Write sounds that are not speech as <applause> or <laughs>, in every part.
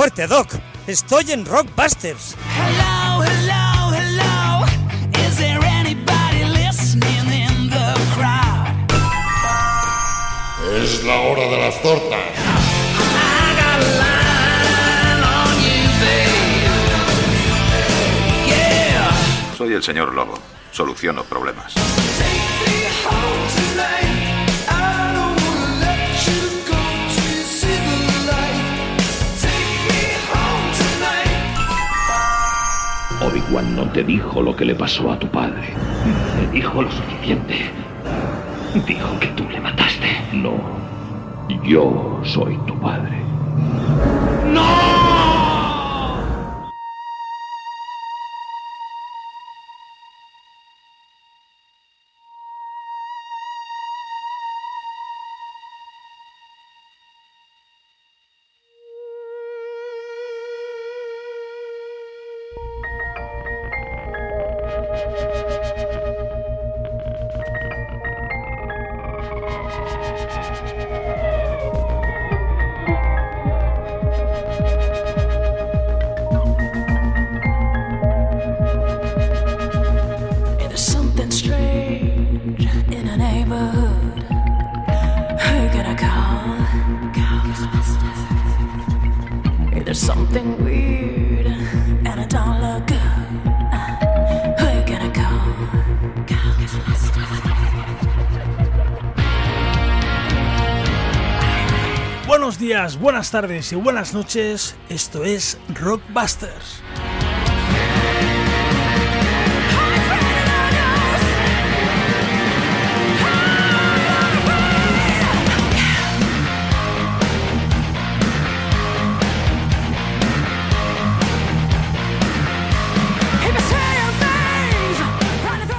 ¡Qué fuerte, Doc! Estoy en Rockbusters. Hello, hello, hello. Is there anybody listening in the crowd? Es la hora de las tortas. I got a line on you, babe. Yeah. Soy el señor Lobo. Soluciono problemas. No te dijo lo que le pasó a tu padre. Te dijo lo suficiente. Dijo que tú le mataste. No. Yo soy tu padre. There's something weird and. Buenos días, buenas tardes y buenas noches. Esto es Rockbusters.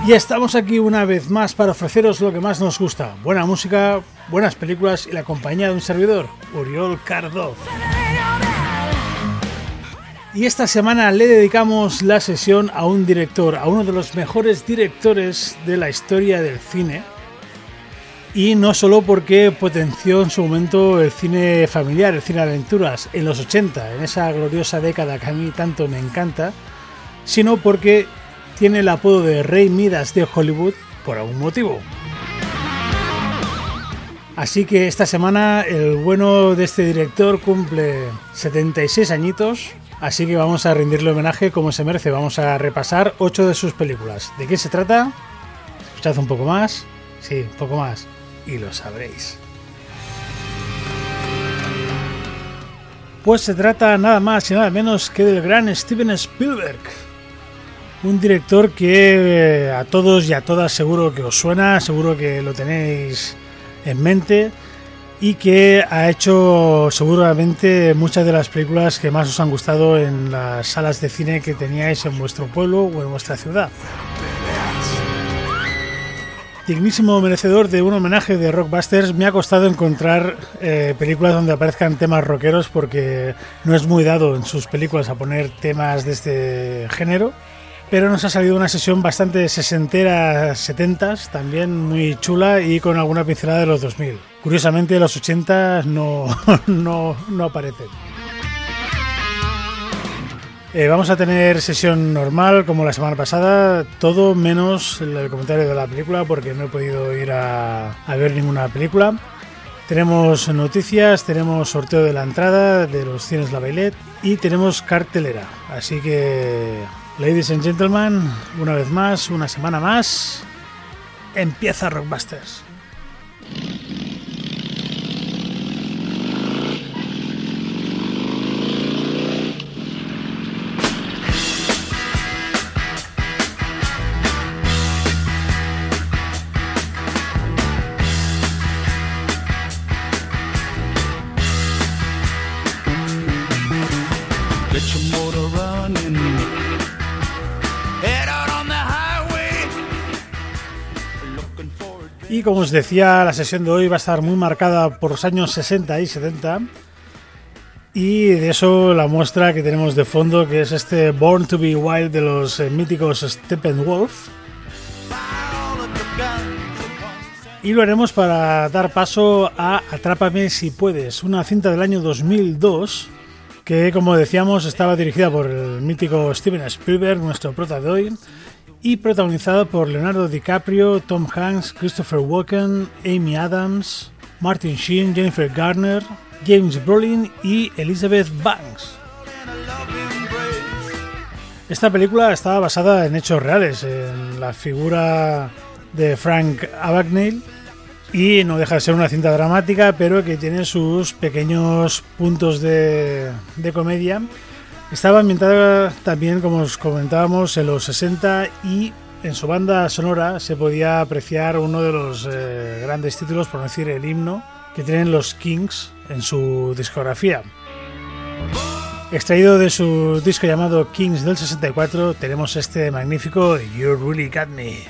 Y estamos aquí una vez más para ofreceros lo que más nos gusta: buena música, buenas películas y la compañía de un servidor, Uriol Cardo. Y esta semana le dedicamos la sesión a un director, a uno de los mejores directores de la historia del cine. Y no solo porque potenció en su momento el cine familiar, el cine de aventuras, en los 80, en esa gloriosa década que a mí tanto me encanta, sino porque tiene el apodo de Rey Midas de Hollywood por algún motivo. Así que esta semana el bueno de este director cumple 76 añitos, así que vamos a rendirle homenaje como se merece. Vamos a repasar 8 de sus películas. ¿De qué se trata? Escuchad un poco más. Sí, un poco más. Y lo sabréis. Pues se trata nada más y nada menos que del gran Steven Spielberg. Un director que eh, a todos y a todas seguro que os suena, seguro que lo tenéis en mente y que ha hecho seguramente muchas de las películas que más os han gustado en las salas de cine que teníais en vuestro pueblo o en vuestra ciudad. Dignísimo merecedor de un homenaje de Rockbusters, me ha costado encontrar eh, películas donde aparezcan temas rockeros porque no es muy dado en sus películas a poner temas de este género pero nos ha salido una sesión bastante sesentera, setentas, también muy chula y con alguna pincelada de los 2000. Curiosamente, los 80 no, <laughs> no, no aparecen. Eh, vamos a tener sesión normal como la semana pasada, todo menos el comentario de la película porque no he podido ir a, a ver ninguna película. Tenemos noticias, tenemos sorteo de la entrada de los cines La Bailet y tenemos cartelera. Así que Ladies and gentlemen, una vez más, una semana más, empieza Rockbusters. Como os decía, la sesión de hoy va a estar muy marcada por los años 60 y 70. Y de eso la muestra que tenemos de fondo, que es este Born to be Wild de los eh, míticos Steppenwolf. Y lo haremos para dar paso a Atrápame si puedes, una cinta del año 2002 que como decíamos estaba dirigida por el mítico Steven Spielberg, nuestro prota de hoy, y protagonizada por Leonardo DiCaprio, Tom Hanks, Christopher Walken, Amy Adams, Martin Sheen, Jennifer Garner, James Brolin y Elizabeth Banks. Esta película estaba basada en hechos reales, en la figura de Frank Abagnale y no deja de ser una cinta dramática, pero que tiene sus pequeños puntos de, de comedia. Estaba ambientada también, como os comentábamos, en los 60 y en su banda sonora se podía apreciar uno de los eh, grandes títulos, por decir el himno, que tienen los Kings en su discografía. Extraído de su disco llamado Kings del 64, tenemos este magnífico You Really Got Me.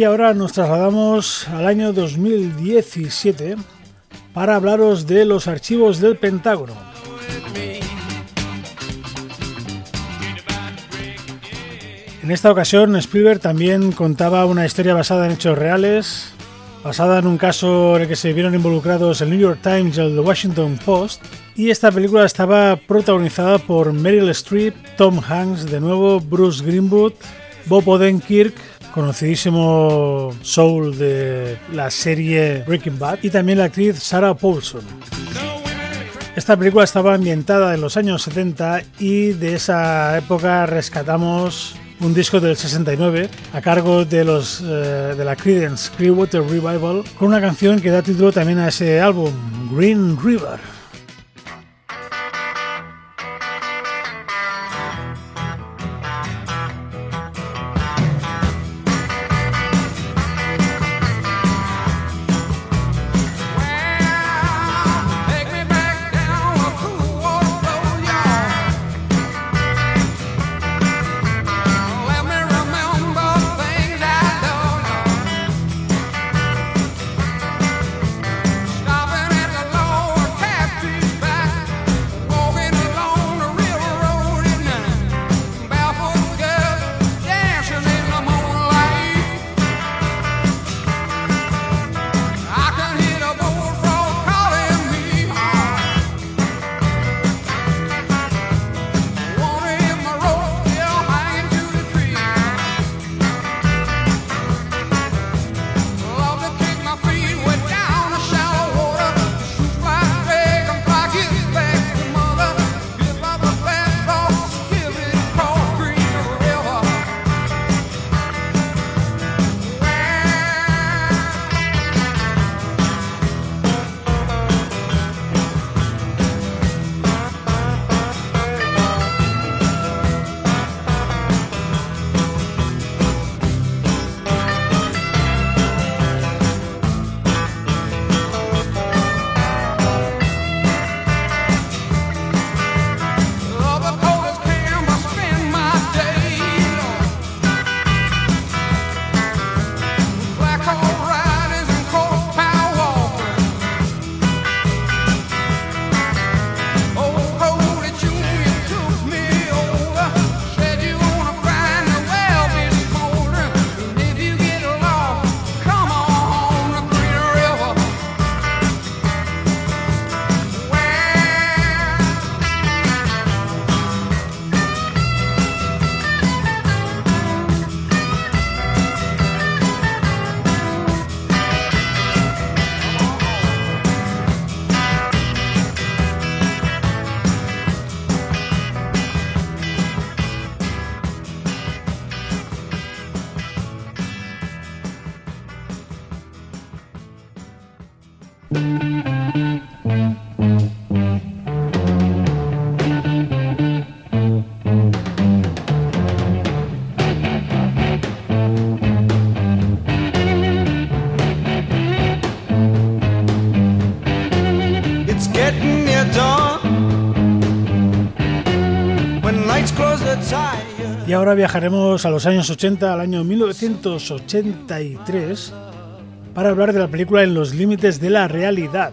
Y ahora nos trasladamos al año 2017 para hablaros de los archivos del Pentágono. En esta ocasión Spielberg también contaba una historia basada en hechos reales, basada en un caso en el que se vieron involucrados el New York Times y el Washington Post, y esta película estaba protagonizada por Meryl Streep, Tom Hanks, de nuevo Bruce Greenwood, Bob Odenkirk, conocidísimo soul de la serie Breaking Bad, y también la actriz Sarah Paulson. Esta película estaba ambientada en los años 70 y de esa época rescatamos un disco del 69 a cargo de los eh, de la Creedence Clearwater Revival con una canción que da título también a ese álbum, Green River. Y ahora viajaremos a los años 80, al año 1983, para hablar de la película En los límites de la realidad.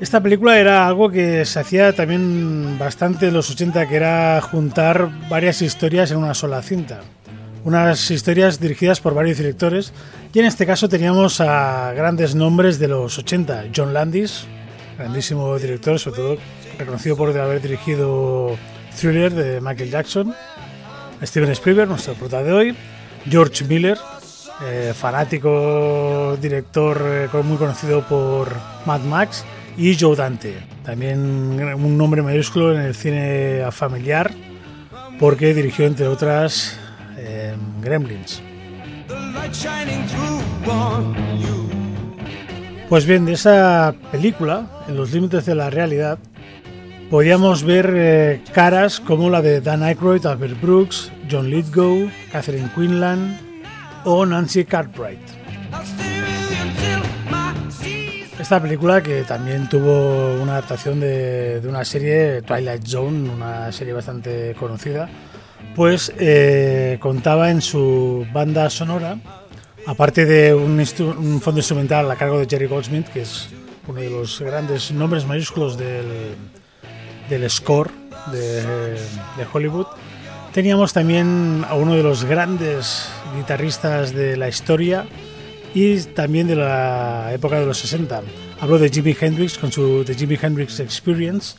Esta película era algo que se hacía también bastante en los 80, que era juntar varias historias en una sola cinta. Unas historias dirigidas por varios directores, y en este caso teníamos a grandes nombres de los 80. John Landis, grandísimo director, sobre todo reconocido por haber dirigido Thriller de Michael Jackson. Steven Spielberg, nuestro prota de hoy. George Miller, eh, fanático director eh, muy conocido por Mad Max. Y Joe Dante, también un nombre mayúsculo en el cine familiar, porque dirigió, entre otras, eh, Gremlins. Pues bien, de esa película, en los límites de la realidad, podíamos ver eh, caras como la de Dan Aykroyd, Albert Brooks, John Lithgow, Catherine Quinlan o Nancy Cartwright. Esta película que también tuvo una adaptación de, de una serie, Twilight Zone, una serie bastante conocida, pues eh, contaba en su banda sonora, aparte de un, un fondo instrumental a cargo de Jerry Goldsmith, que es uno de los grandes nombres mayúsculos del, del score de, de Hollywood, teníamos también a uno de los grandes guitarristas de la historia y también de la época de los 60. Hablo de Jimi Hendrix con su The Jimi Hendrix Experience,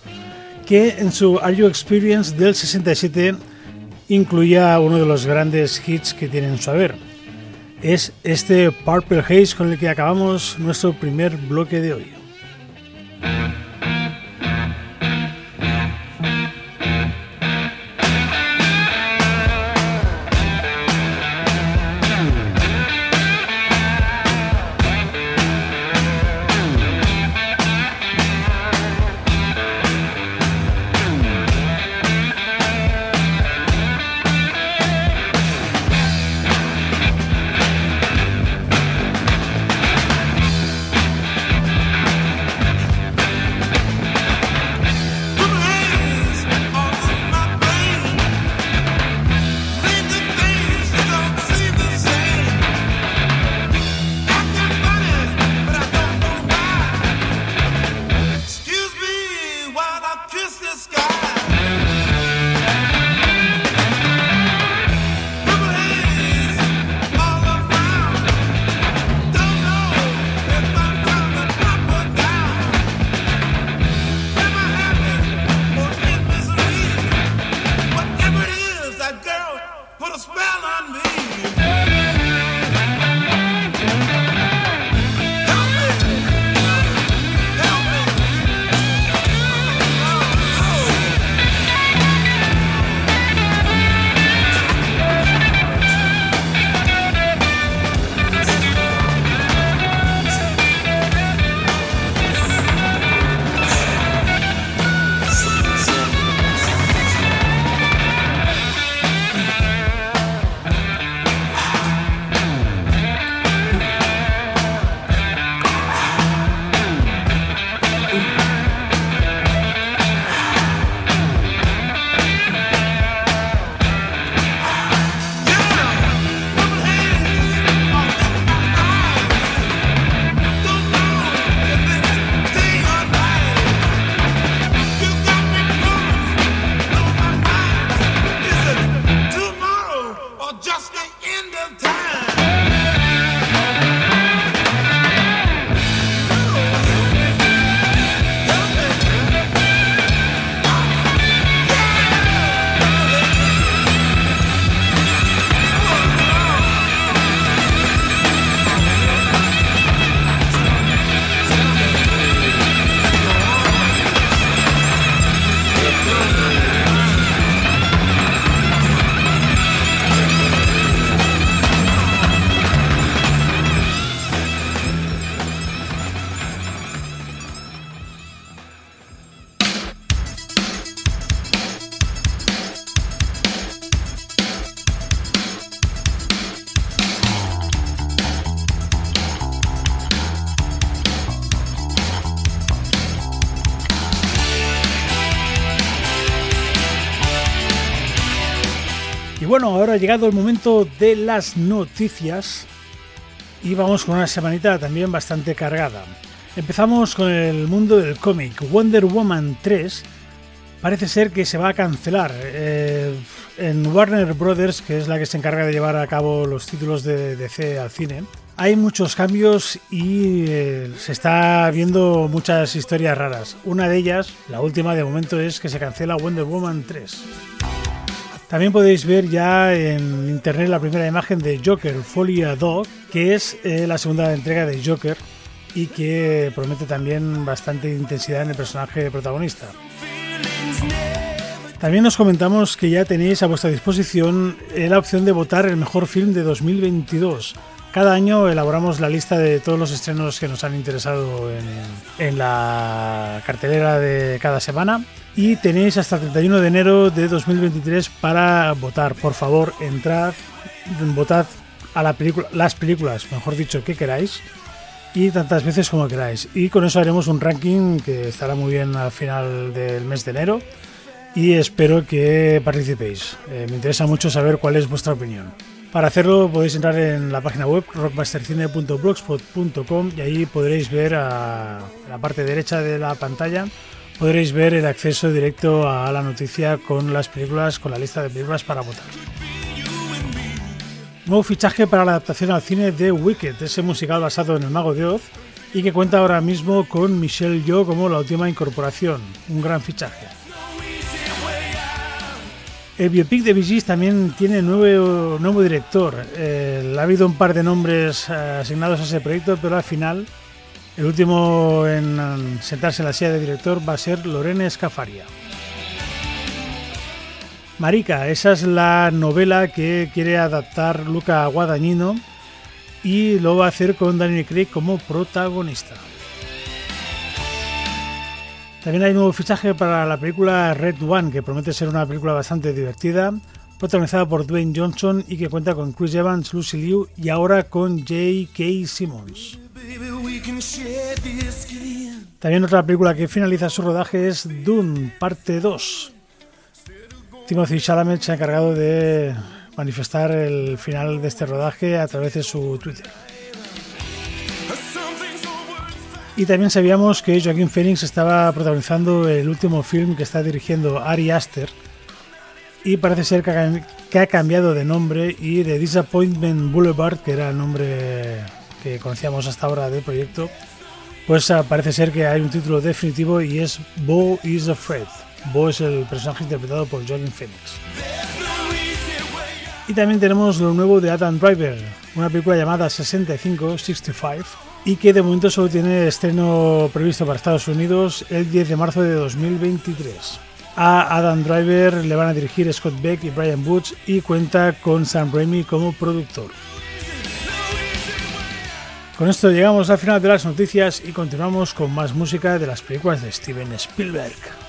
que en su Are You Experience del 67 incluía uno de los grandes hits que tiene en su haber. Es este Purple Haze con el que acabamos nuestro primer bloque de hoy. Ahora ha llegado el momento de las noticias y vamos con una semanita también bastante cargada. Empezamos con el mundo del cómic. Wonder Woman 3 parece ser que se va a cancelar. Eh, en Warner Brothers, que es la que se encarga de llevar a cabo los títulos de DC al cine, hay muchos cambios y eh, se está viendo muchas historias raras. Una de ellas, la última de momento, es que se cancela Wonder Woman 3. También podéis ver ya en internet la primera imagen de Joker Folia Dog, que es eh, la segunda entrega de Joker y que promete también bastante intensidad en el personaje protagonista. También nos comentamos que ya tenéis a vuestra disposición eh, la opción de votar el mejor film de 2022. Cada año elaboramos la lista de todos los estrenos que nos han interesado en, la cartelera de cada semana y tenéis hasta el 31 de enero de 2023 para votar. Por favor, entrad, votad a las películas, mejor dicho, que queráis y tantas veces como queráis. Y con eso haremos un ranking que estará muy bien al final del mes de enero y espero que participéis. Eh, me interesa mucho saber cuál es vuestra opinión. Para hacerlo podéis entrar en la página web rockmastercine.blogspot.com y ahí podréis ver a la parte derecha de la pantalla podréis ver el acceso directo a la noticia con las películas, con la lista de películas para votar. Nuevo fichaje para la adaptación al cine de Wicked, ese musical basado en El Mago de Oz y que cuenta ahora mismo con Michelle Yeoh como la última incorporación, un gran fichaje. El biopic de Gees también tiene nuevo, nuevo director. Eh, ha habido un par de nombres eh, asignados a ese proyecto, pero al final el último en sentarse en la silla de director va a ser Lorene Scafaria. Marica, esa es la novela que quiere adaptar Luca Guadagnino y lo va a hacer con Daniel Craig como protagonista. También hay nuevo fichaje para la película Red One, que promete ser una película bastante divertida, protagonizada por Dwayne Johnson y que cuenta con Chris Evans, Lucy Liu y ahora con J.K. Simmons. También otra película que finaliza su rodaje es Dune, parte 2. Timothy Chalamet se ha encargado de manifestar el final de este rodaje a través de su Twitter. Y también sabíamos que Joaquín Phoenix estaba protagonizando el último film que está dirigiendo Ari Aster y parece ser que ha- cambiado de nombre y de Disappointment Boulevard, que era el nombre que conocíamos hasta ahora del proyecto, pues ah, parece ser que hay un título definitivo y es Bo is Afraid. Bo es el personaje interpretado por Joaquin Phoenix. Y también tenemos lo nuevo de Adam Driver, una película llamada 65, 65, y que de momento solo tiene estreno previsto para Estados Unidos el 10 de marzo de 2023. A Adam Driver le van a dirigir Scott Beck y Brian Woods y cuenta con Sam Raimi como productor. Con esto llegamos al final de las noticias y continuamos con más música de las películas de Steven Spielberg.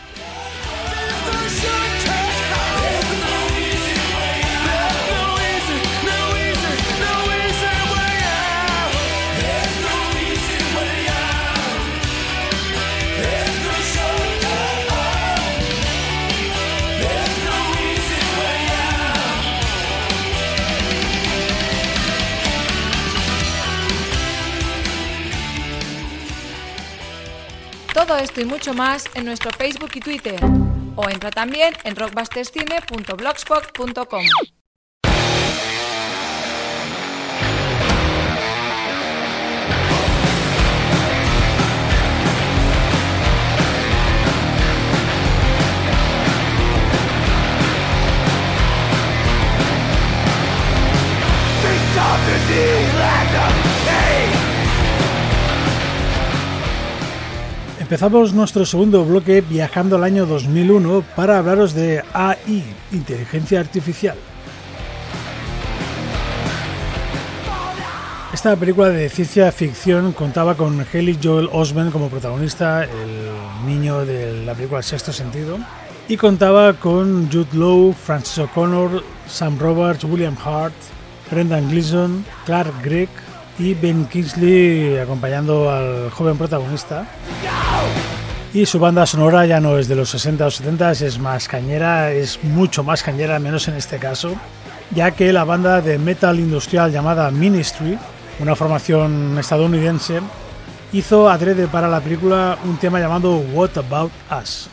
Esto y mucho más en nuestro Facebook y Twitter. O entra también en rockbusterscine.blogspot.com. Empezamos nuestro segundo bloque viajando al año 2001 para hablaros de AI, inteligencia artificial. Esta película de ciencia ficción contaba con Haley Joel Osment como protagonista, el niño de la película El Sexto Sentido, y contaba con Jude Law, Francis O'Connor, Sam Roberts, William Hart, Brendan Gleeson, Clark Gregg y Ben Kingsley acompañando al joven protagonista. Y su banda sonora ya no es de los 60 o 70, es más cañera, es mucho más cañera, menos en este caso. ya que la banda de metal industrial llamada Ministry, una formación estadounidense, hizo adrede para la película un tema llamado What About Us.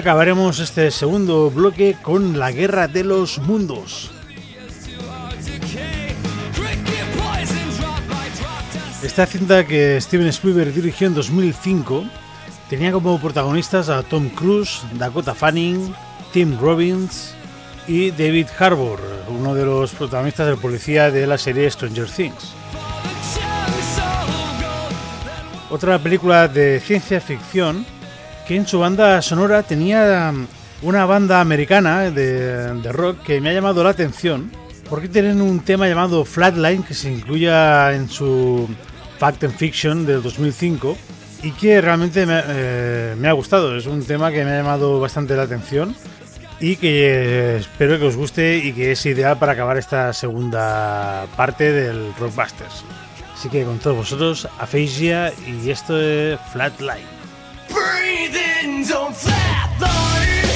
Acabaremos este segundo bloque con la Guerra de los Mundos. Esta cinta que Steven Spielberg dirigió en 2005 tenía como protagonistas a Tom Cruise, Dakota Fanning, Tim Robbins y David Harbour, uno de los protagonistas del policía de la serie Stranger Things. Otra película de ciencia ficción que en su banda sonora tenía una banda americana de, de rock que me ha llamado la atención porque tienen un tema llamado Flatline que se incluya en su Fact and Fiction del 2005 y que realmente me, eh, me ha gustado. Es un tema que me ha llamado bastante la atención y que eh, espero que os guste y que es ideal para acabar esta segunda parte del Rockbusters. Así que con todos vosotros, Aphasia y esto es Flatline. Breathing, don't flatline. Breathing,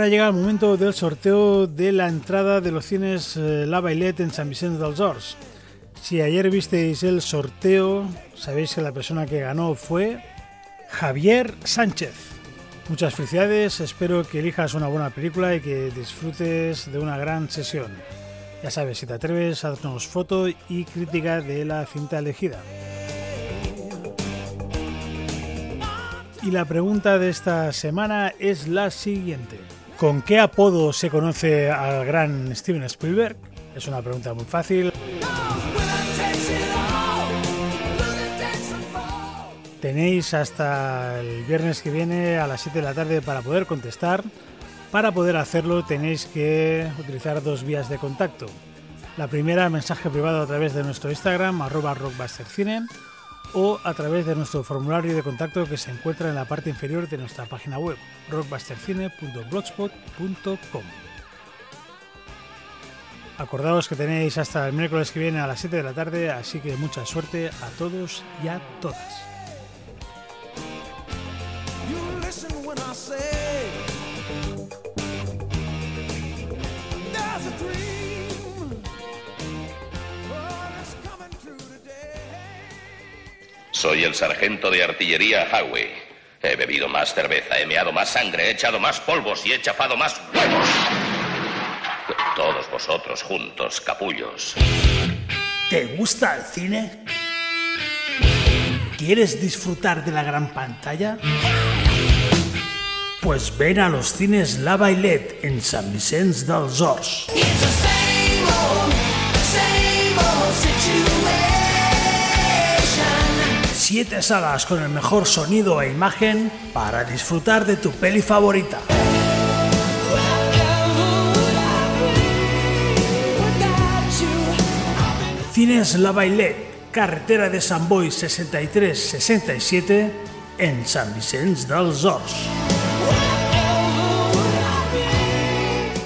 ahora llega el momento del sorteo de la entrada de los cines eh, La Bailet en San Vicente dels Horts. Si ayer visteis el sorteo, sabéis que la persona que ganó fue Javier Sánchez. Muchas felicidades, espero que elijas una buena película y que disfrutes de una gran sesión. Ya sabes, si te atreves, haznos foto y crítica de la cinta elegida. Y la pregunta de esta semana es la siguiente. ¿Con qué apodo se conoce al gran Steven Spielberg? Es una pregunta muy fácil. Tenéis hasta el viernes que viene a las 7 de la tarde para poder contestar. Para poder hacerlo tenéis que utilizar dos vías de contacto. La primera, mensaje privado a través de nuestro Instagram, arroba rockbustercine, o a través de nuestro formulario de contacto que se encuentra en la parte inferior de nuestra página web, rockbustercine.blogspot.com. Acordaos que tenéis hasta el miércoles que viene a las 7 de la tarde, así que mucha suerte a todos y a todas. Soy el sargento de artillería Howie. He bebido más cerveza, he meado más sangre, he echado más polvos y he chafado más huevos. Todos vosotros juntos, capullos. ¿Te gusta el cine? ¿Quieres disfrutar de la gran pantalla? Pues ven a los cines La Bailet en San Vicente dels Horts. It's the same old, same old situation. Siete salas con el mejor sonido e imagen para disfrutar de tu peli favorita. Cines La Bailet, carretera de Sant Boi 63-67 en San Vicente dels Horts.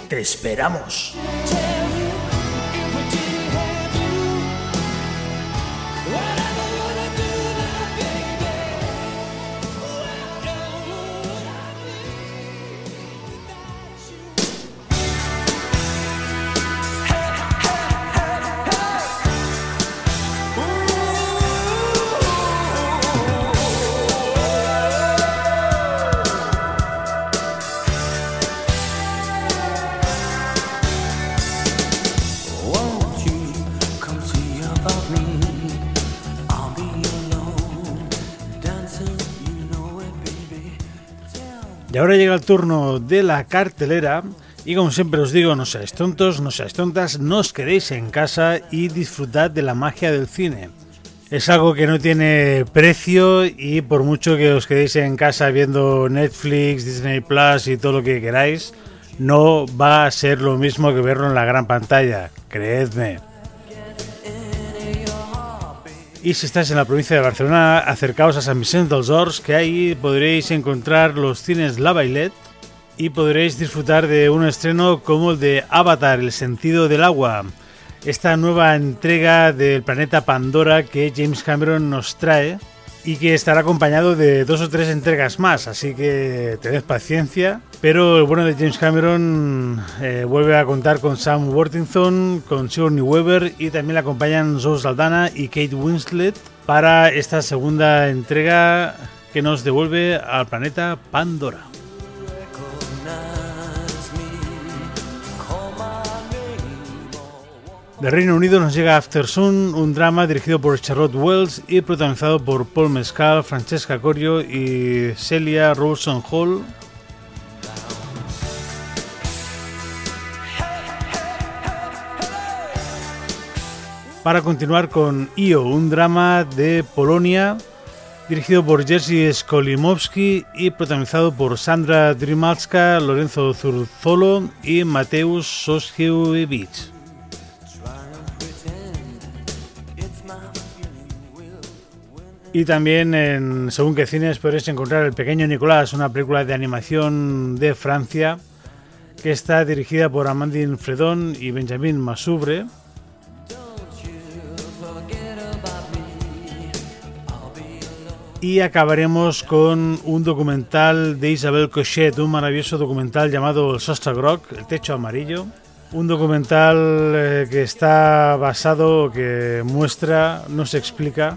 Te esperamos. Y ahora llega el turno de la cartelera. Y como siempre os digo, no seáis tontos, no seáis tontas, no os quedéis en casa y disfrutad de la magia del cine. Es algo que no tiene precio y por mucho que os quedéis en casa viendo Netflix, Disney Plus y todo lo que queráis, no va a ser lo mismo que verlo en la gran pantalla, creedme. Y si estáis en la provincia de Barcelona, acercaos a San Vicente dels Horts, que ahí podréis encontrar los cines La Bailet y podréis disfrutar de un estreno como el de Avatar, el sentido del agua. Esta nueva entrega del planeta Pandora que James Cameron nos trae y que estará acompañado de dos o tres entregas más, así que tened paciencia. Pero el bueno de James Cameron eh, vuelve a contar con Sam Worthington, con Sigourney Weaver y también le acompañan Zoe Saldana y Kate Winslet para esta segunda entrega que nos devuelve al planeta Pandora. De Reino Unido nos llega After Sun, un drama dirigido por Charlotte Wells y protagonizado por Paul Mescal, Francesca Corio y Celia Rawson Hall. Para continuar con Io, un drama de Polonia dirigido por Jerzy Skolimowski y protagonizado por Sandra Drimalska, Lorenzo Zurzolo y Mateusz Soskiewicz. Y también en según qué cines podréis encontrar El Pequeño Nicolás, una película de animación de Francia que está dirigida por Amandine Fredon y Benjamin Masoubre. Y acabaremos con un documental de Isabel Cochet, un maravilloso documental llamado El Sostagrog, El Techo Amarillo. Un documental eh, que está basado, que muestra, nos explica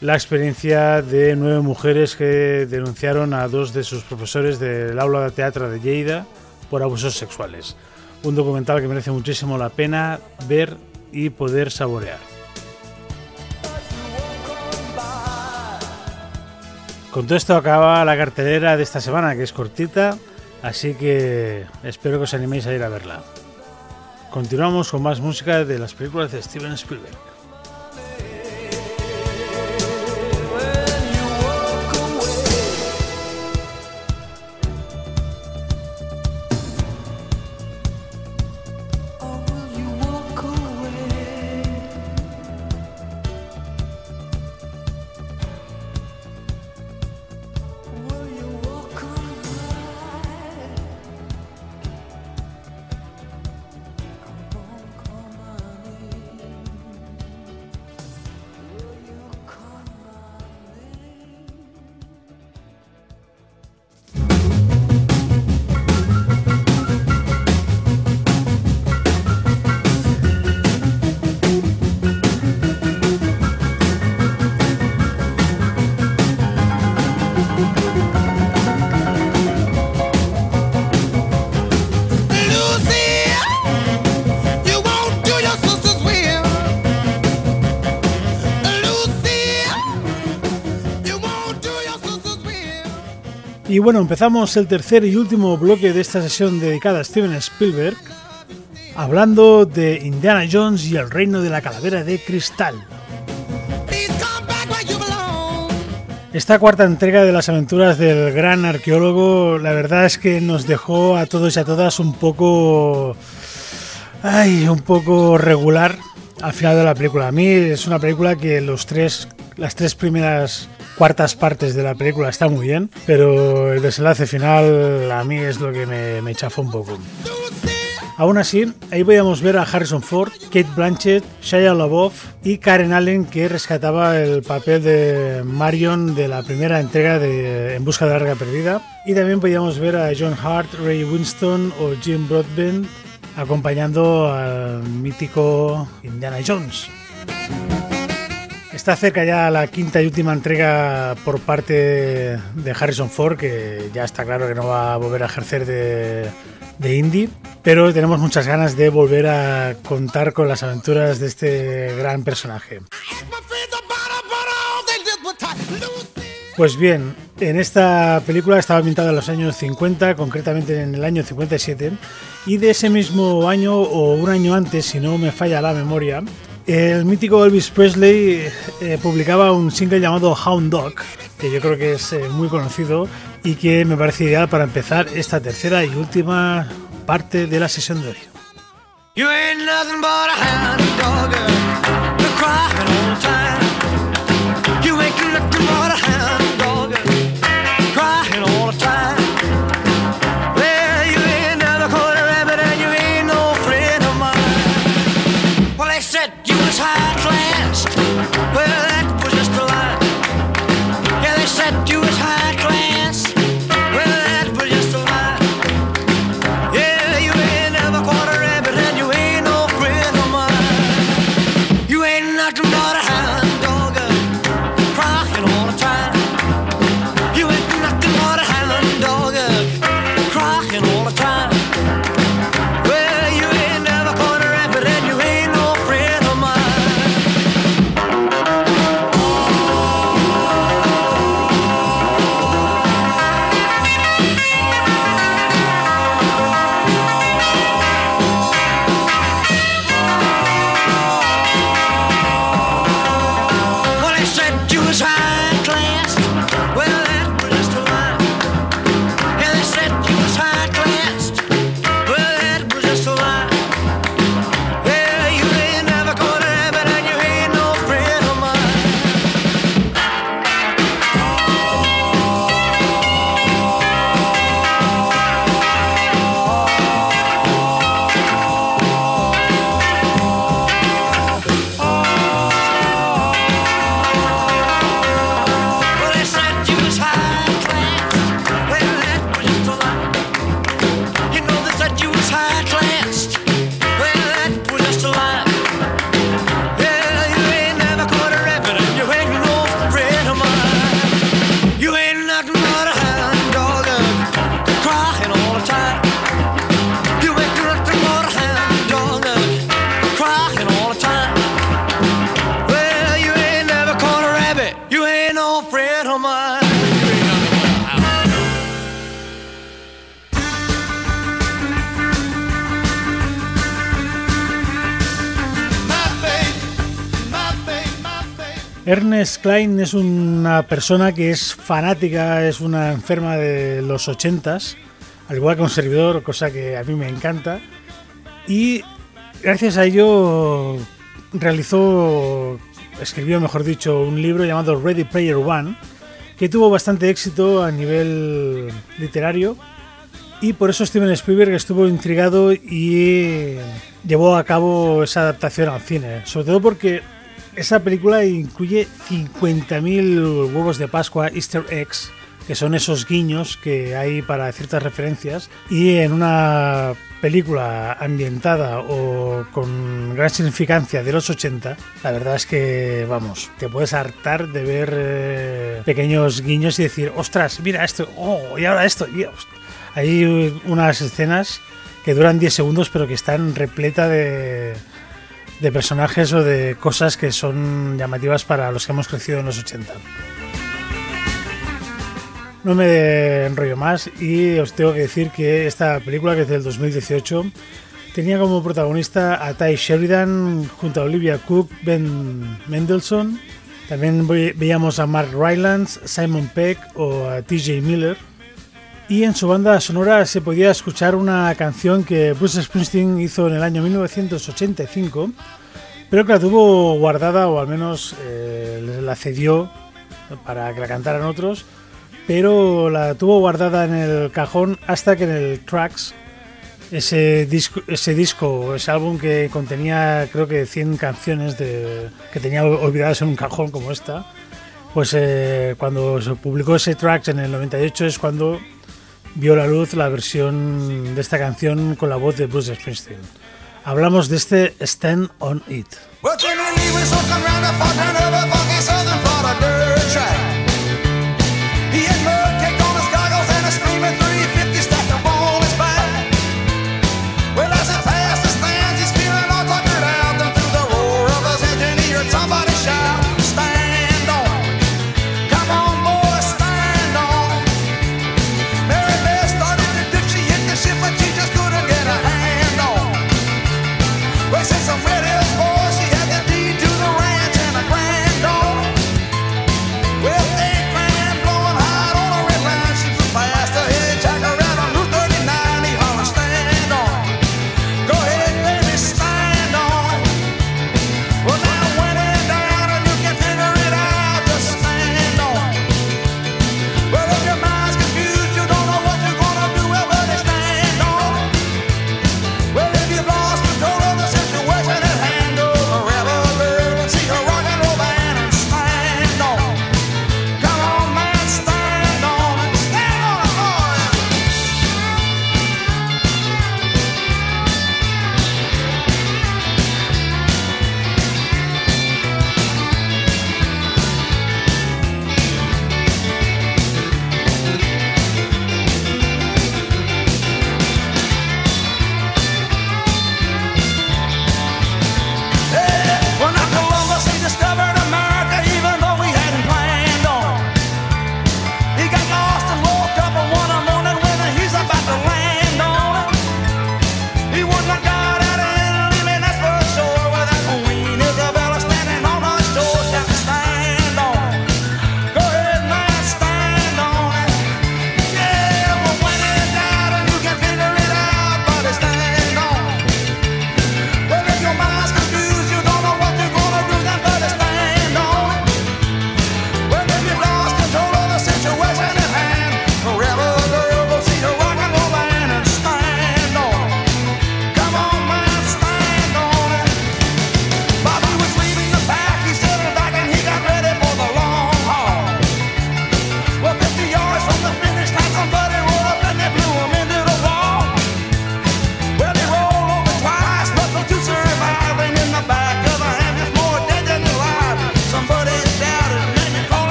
la experiencia de nueve mujeres que denunciaron a dos de sus profesores del aula de teatro de Lleida por abusos sexuales. Un documental que merece muchísimo la pena ver y poder saborear. Con todo esto acaba la cartelera de esta semana, que es cortita, así que espero que os animéis a ir a verla. Continuamos con más música de las películas de Steven Spielberg. Y bueno, empezamos el tercer y último bloque de esta sesión dedicada a Steven Spielberg, hablando de Indiana Jones y el reino de la calavera de cristal. Esta cuarta entrega de las aventuras del gran arqueólogo, la verdad es que nos dejó a todos y a todas un poco. Ay, un poco regular al final de la película. A mí es una película que los tres, las tres primeras cuartas partes de la película están muy bien, pero el desenlace final a mí es lo que me, me chafó un poco. Aún así, ahí podíamos ver a Harrison Ford, Kate Blanchett, Shia LaBeouf y Karen Allen que rescataba el papel de Marion de la primera entrega de En busca de la larga perdida. Y también podíamos ver a John Hart, Ray Winston o Jim Broadbent acompañando al mítico Indiana Jones. Está cerca ya la quinta y última entrega por parte de Harrison Ford, que ya está claro que no va a volver a ejercer de, de indie, pero tenemos muchas ganas de volver a contar con las aventuras de este gran personaje. Pues bien, en esta película estaba ambientada en los años 50, concretamente en el año 57, y de ese mismo año o un año antes, si no me falla la memoria, el mítico Elvis Presley eh, publicaba un single llamado Hound Dog, que yo creo que es eh, muy conocido y que me parece ideal para empezar esta tercera y última parte de la sesión de hoy. Persona que es fanática, es una enferma de los ochentas, al igual que un servidor, cosa que a mí me encanta. Y gracias a ello realizó, escribió, mejor dicho, un libro llamado Ready Player One, que tuvo bastante éxito a nivel literario. Y por eso Steven Spielberg estuvo intrigado y llevó a cabo esa adaptación al cine. Sobre todo porque esa película incluye 50.000 huevos de Pascua, Easter eggs, que son esos guiños que hay para ciertas referencias. Y en una película ambientada o con gran significancia de los 80, la verdad es que, vamos, te puedes hartar de ver eh, pequeños guiños y decir, ostras, mira esto, oh, y ahora esto. y, host-". Hay unas escenas que duran 10 segundos, pero que están repleta de, de personajes o de cosas que son llamativas para los que hemos crecido en los 80. No me enrollo más y os tengo que decir que esta película, que es del 2018, tenía como protagonista a Ty Sheridan junto a Olivia Cook, Ben Mendelssohn. También ve- veíamos a Mark Rylance, Simon Peck o a TJ Miller. Y en su banda sonora se podía escuchar una canción que Bruce Springsteen hizo en el año 1985, pero que la tuvo guardada o al menos eh, la cedió para que la cantaran otros, pero la tuvo guardada en el cajón hasta que en el Tracks, ese disco, ese disco, ese álbum que contenía creo que 100 canciones de, que tenía olvidadas en un cajón como esta, pues eh, cuando se publicó ese Tracks en el 98 es cuando vio la luz la versión de esta canción con la voz de Bruce Springsteen. Hablamos de este Stand on It.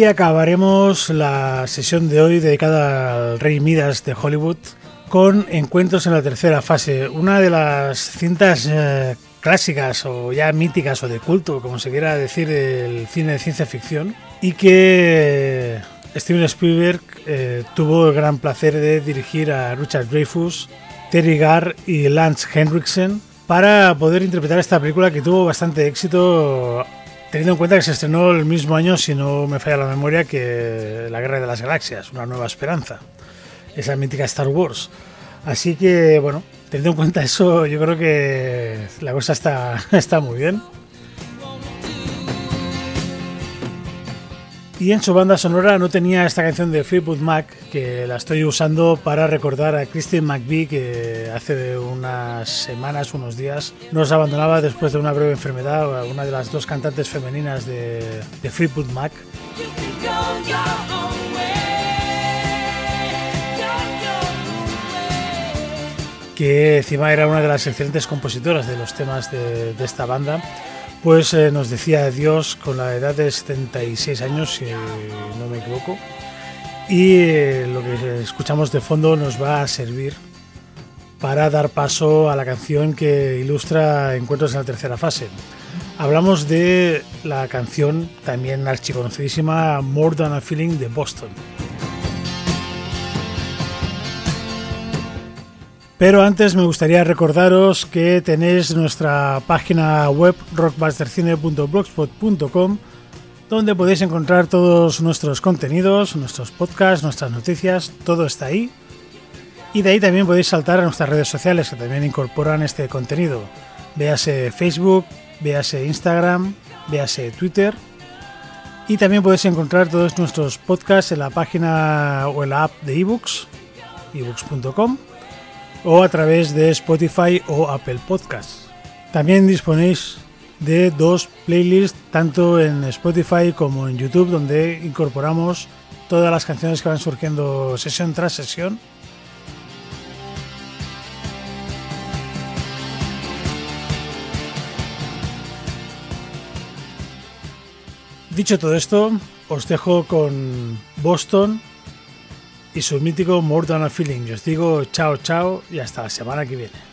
Y acabaremos la sesión de hoy dedicada al Rey Midas de Hollywood con Encuentros en la tercera fase, una de las cintas eh, clásicas o ya míticas o de culto, como se quiera decir, del cine de ciencia ficción y que Steven Spielberg eh, tuvo el gran placer de dirigir a Richard Dreyfuss, Terry Garr y Lance Henriksen para poder interpretar esta película que tuvo bastante éxito teniendo en cuenta que se estrenó el mismo año, si no me falla la memoria, que La Guerra de las Galaxias, Una Nueva Esperanza, esa mítica Star Wars. Así que, bueno, Teniendo en cuenta eso, yo creo que la cosa está, <laughs> está muy bien. Y en su banda sonora no tenía esta canción de Fleetwood Mac, que la estoy usando para recordar a Christine McVie, que hace unas semanas, unos días, nos abandonaba después de una breve enfermedad, una de las dos cantantes femeninas de, de Fleetwood Mac. que encima era una de las excelentes compositoras de los temas de, de esta banda, pues eh, nos decía adiós con la edad de 76 años, si no me equivoco. Y eh, lo que escuchamos de fondo nos va a servir para dar paso a la canción que ilustra Encuentros en la tercera fase. Hablamos de la canción también archiconocidísima More Than a Feeling de Boston. Pero antes me gustaría recordaros que tenéis nuestra página web rockbustercine.blogspot.com donde podéis encontrar todos nuestros contenidos, nuestros podcasts, nuestras noticias, todo está ahí. Y de ahí también podéis saltar a nuestras redes sociales que también incorporan este contenido. Véase Facebook, véase Instagram, véase Twitter. Y también podéis encontrar todos nuestros podcasts en la página o en la app de ebooks, ebooks.com o a través de Spotify o Apple Podcasts. También disponéis de dos playlists tanto en Spotify como en YouTube donde incorporamos todas las canciones que van surgiendo sesión tras sesión. Dicho todo esto, os dejo con Boston y su mítico More a Feeling. Y os digo chao, chao y hasta la semana que viene.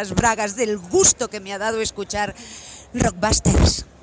las bragas del gusto que me ha dado escuchar Rockbusters.